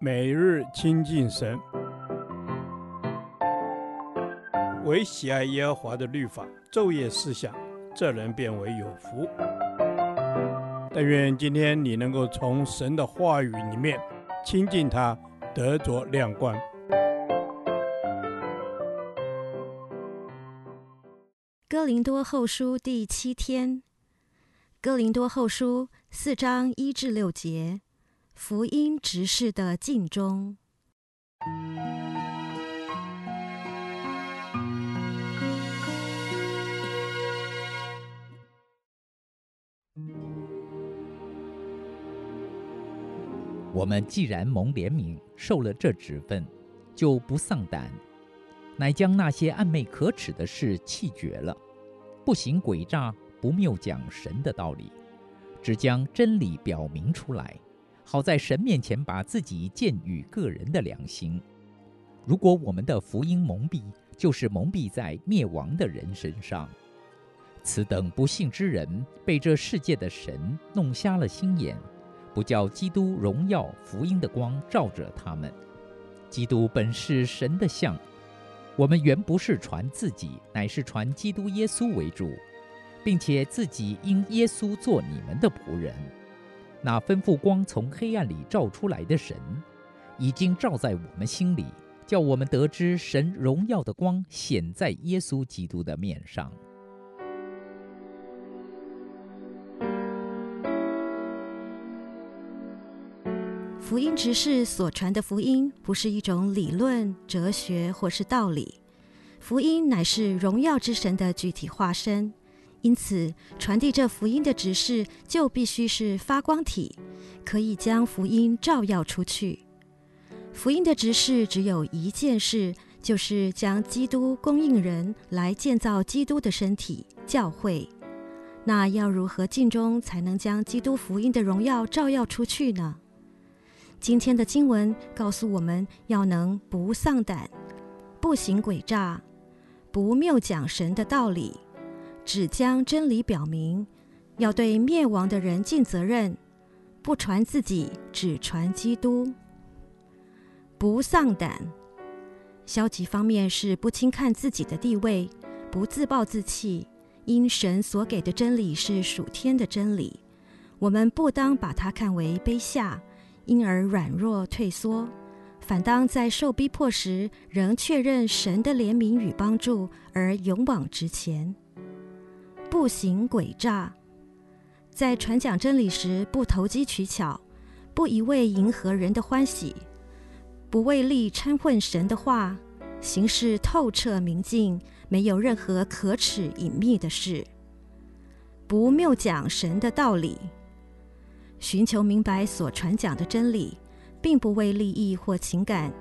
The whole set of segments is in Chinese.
每日亲近神，唯喜爱耶和华的律法，昼夜思想，这人便为有福。但愿今天你能够从神的话语里面亲近他，得着亮光。哥林多后书第七天，哥林多后书四章一至六节。福音执事的尽忠。我们既然蒙怜悯，受了这职分，就不丧胆，乃将那些暗昧可耻的事弃绝了，不行诡诈，不谬讲神的道理，只将真理表明出来。好在神面前把自己建与个人的良心。如果我们的福音蒙蔽，就是蒙蔽在灭亡的人身上。此等不信之人，被这世界的神弄瞎了心眼，不叫基督荣耀福音的光照着他们。基督本是神的像，我们原不是传自己，乃是传基督耶稣为主，并且自己因耶稣做你们的仆人。那吩咐光从黑暗里照出来的神，已经照在我们心里，叫我们得知神荣耀的光显在耶稣基督的面上。福音执事所传的福音，不是一种理论、哲学或是道理，福音乃是荣耀之神的具体化身。因此，传递这福音的执事就必须是发光体，可以将福音照耀出去。福音的执事只有一件事，就是将基督供应人来建造基督的身体——教会。那要如何尽忠，才能将基督福音的荣耀照耀出去呢？今天的经文告诉我们要能不丧胆，不行诡诈，不谬讲神的道理。只将真理表明，要对灭亡的人尽责任，不传自己，只传基督。不丧胆，消极方面是不轻看自己的地位，不自暴自弃。因神所给的真理是属天的真理，我们不当把它看为卑下，因而软弱退缩，反当在受逼迫时，仍确认神的怜悯与帮助，而勇往直前。不行诡诈，在传讲真理时不投机取巧，不一味迎合人的欢喜，不为利掺混神的话，行事透彻明净，没有任何可耻隐秘的事。不谬讲神的道理，寻求明白所传讲的真理，并不为利益或情感，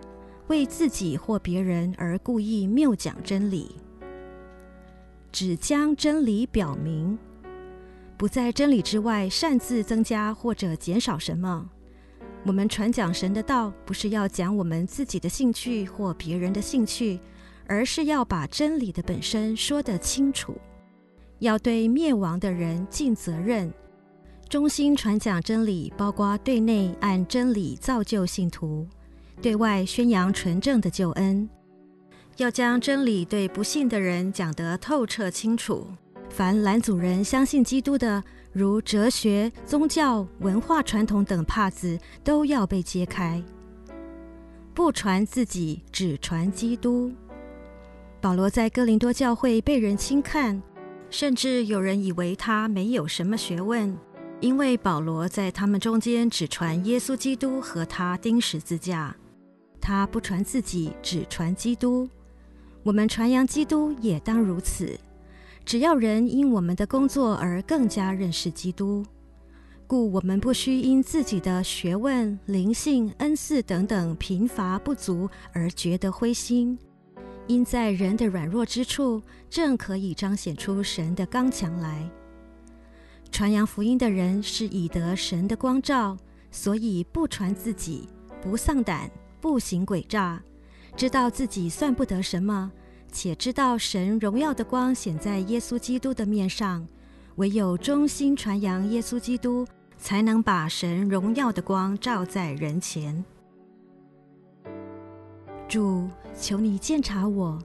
为自己或别人而故意谬讲真理。只将真理表明，不在真理之外擅自增加或者减少什么。我们传讲神的道，不是要讲我们自己的兴趣或别人的兴趣，而是要把真理的本身说得清楚，要对灭亡的人尽责任。忠心传讲真理，包括对内按真理造就信徒，对外宣扬纯正的救恩。要将真理对不信的人讲得透彻清楚。凡拦阻人相信基督的，如哲学、宗教、文化传统等帕子，都要被揭开。不传自己，只传基督。保罗在哥林多教会被人轻看，甚至有人以为他没有什么学问，因为保罗在他们中间只传耶稣基督和他钉十字架。他不传自己，只传基督。我们传扬基督也当如此，只要人因我们的工作而更加认识基督，故我们不需因自己的学问、灵性、恩赐等等贫乏不足而觉得灰心，因在人的软弱之处，正可以彰显出神的刚强来。传扬福音的人是以得神的光照，所以不传自己，不丧胆，不行诡诈。知道自己算不得什么，且知道神荣耀的光显在耶稣基督的面上，唯有忠心传扬耶稣基督，才能把神荣耀的光照在人前。主，求你鉴察我，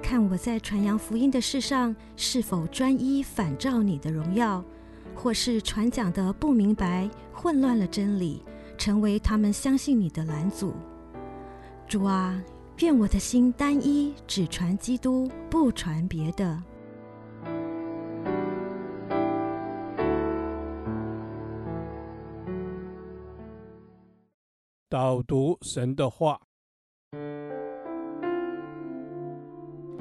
看我在传扬福音的事上是否专一反照你的荣耀，或是传讲的不明白，混乱了真理，成为他们相信你的拦阻。主啊，愿我的心单一，只传基督，不传别的。导读神的话，《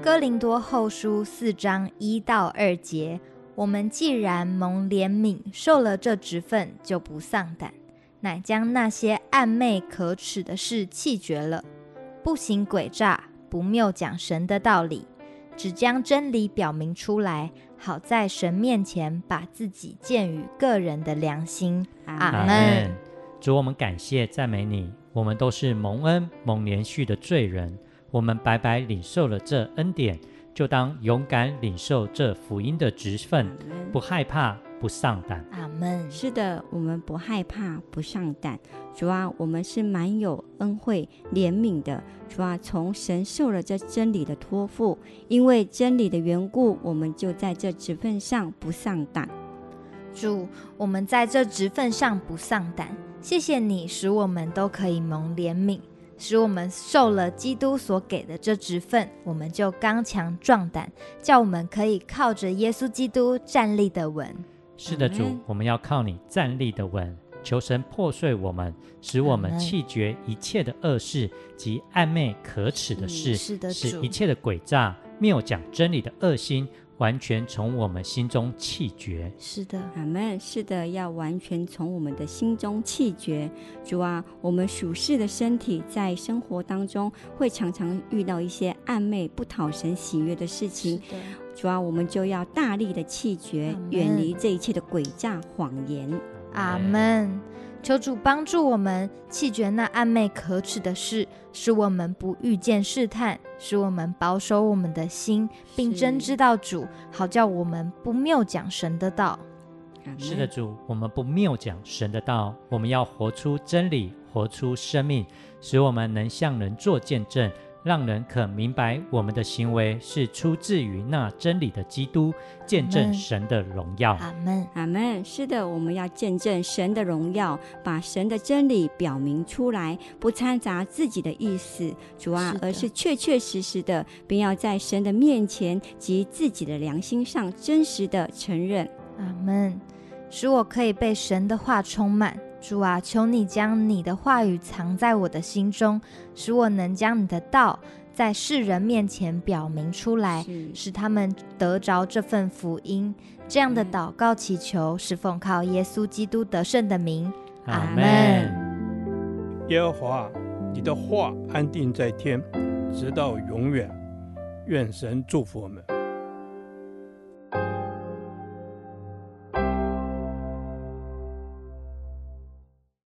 哥林多后书》四章一到二节：我们既然蒙怜悯，受了这职分，就不丧胆，乃将那些暗昧可耻的事弃绝了，不行诡诈，不谬讲神的道理，只将真理表明出来，好在神面前把自己建于个人的良心。阿门。主，我们感谢赞美你。我们都是蒙恩蒙怜恤的罪人，我们白白领受了这恩典，就当勇敢领受这福音的职分，不害怕，不上胆。阿门。是的，我们不害怕，不上胆。主啊，我们是蛮有恩惠怜悯的。主啊，从神受了这真理的托付，因为真理的缘故，我们就在这职份上不上胆。主，我们在这职份上不上胆。谢谢你，使我们都可以蒙怜悯，使我们受了基督所给的这职份，我们就刚强壮胆，叫我们可以靠着耶稣基督站立的稳。是的，主，我们要靠你站立的稳。求神破碎我们，使我们弃绝一切的恶事及暧昧可耻的事，是的，使一切的诡诈、谬讲真理的恶心。完全从我们心中弃绝。是的，阿门。是的，要完全从我们的心中弃绝。主啊，我们属世的身体在生活当中会常常遇到一些暧昧、不讨神喜悦的事情。主啊，我们就要大力的弃绝，远离这一切的诡诈谎言。阿门。求主帮助我们弃绝那暧昧可耻的事，使我们不遇见试探，使我们保守我们的心，并真知道主，好叫我们不谬讲神的道。是的，主，我们不谬讲神的道，我们要活出真理，活出生命，使我们能向人做见证。让人可明白我们的行为是出自于那真理的基督，见证神的荣耀。阿门，阿门。是的，我们要见证神的荣耀，把神的真理表明出来，不掺杂自己的意思，主啊，而是确确实实的，并要在神的面前及自己的良心上真实的承认。阿门。使我可以被神的话充满。主啊，求你将你的话语藏在我的心中，使我能将你的道在世人面前表明出来，使他们得着这份福音。这样的祷告祈求是奉靠耶稣基督得胜的名。阿门。耶和华，你的话安定在天，直到永远。愿神祝福我们。